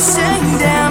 out of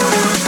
Thank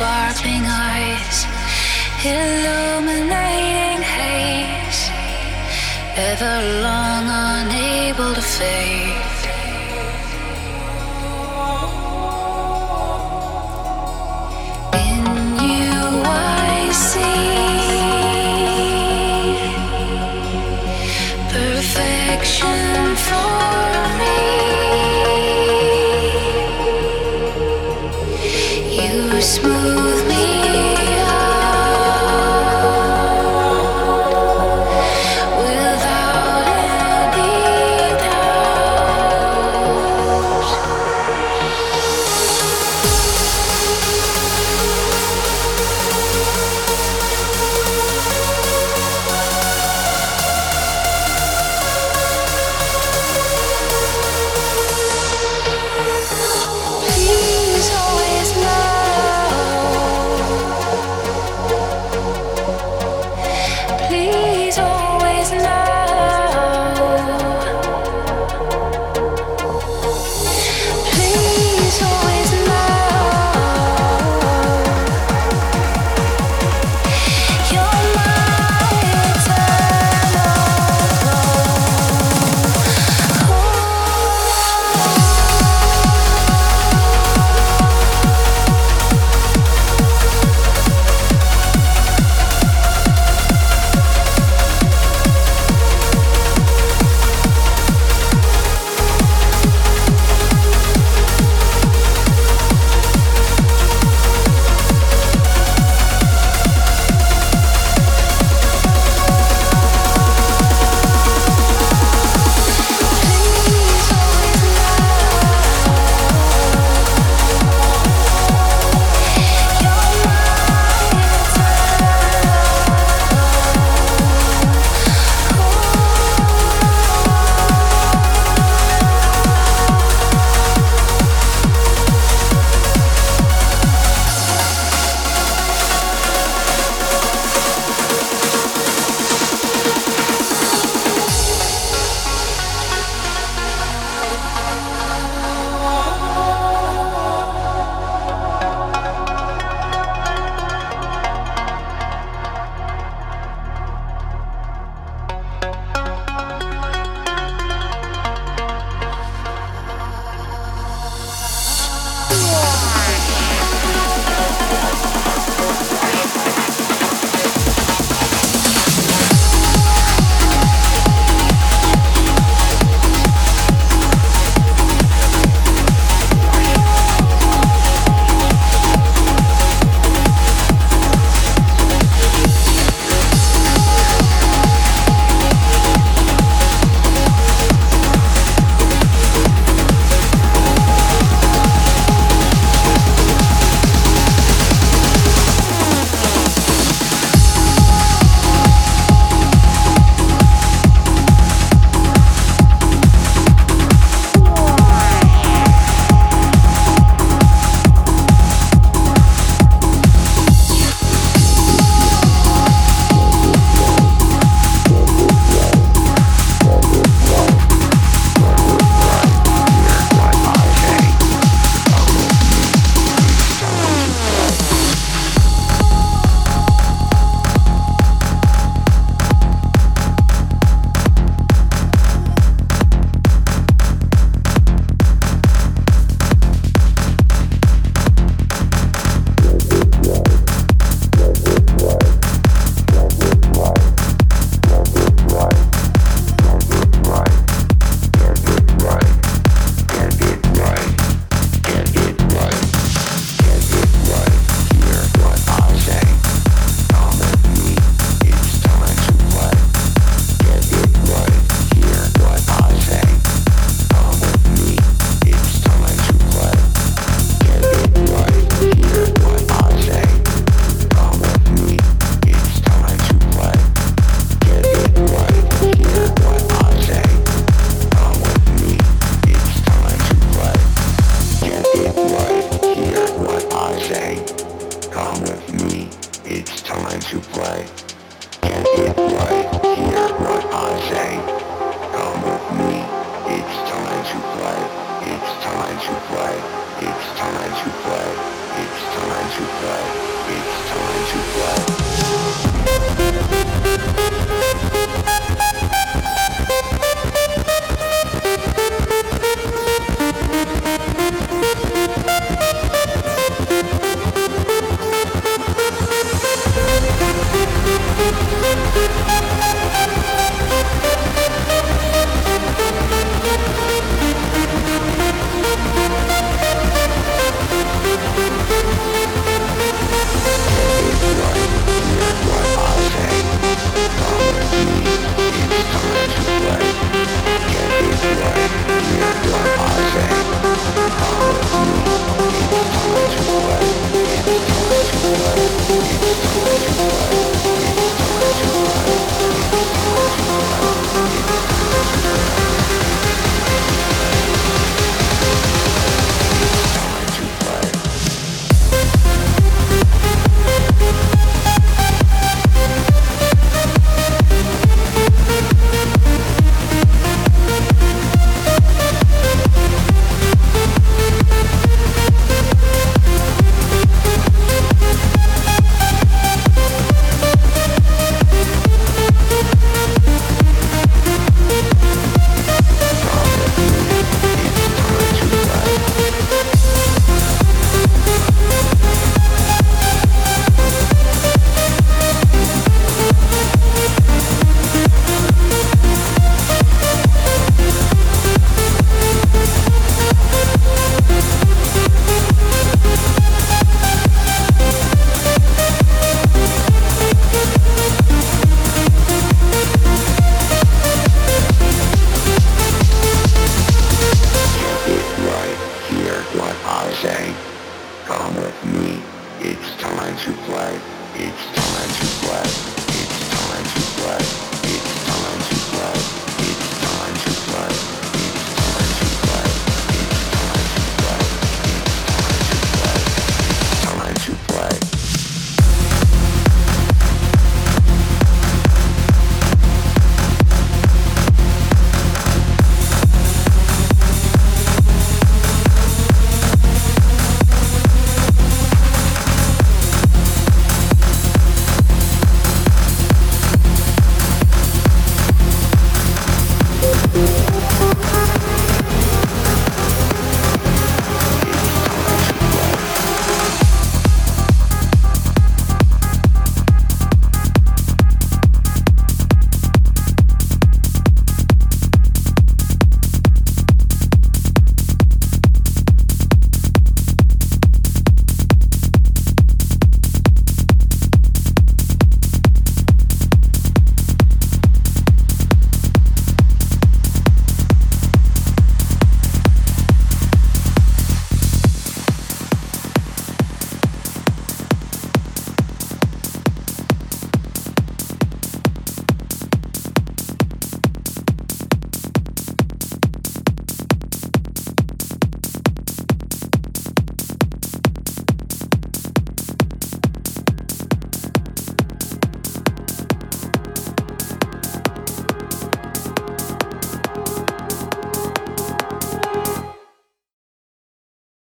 sparkling eyes, illuminating haze, ever long unable to fade. Get it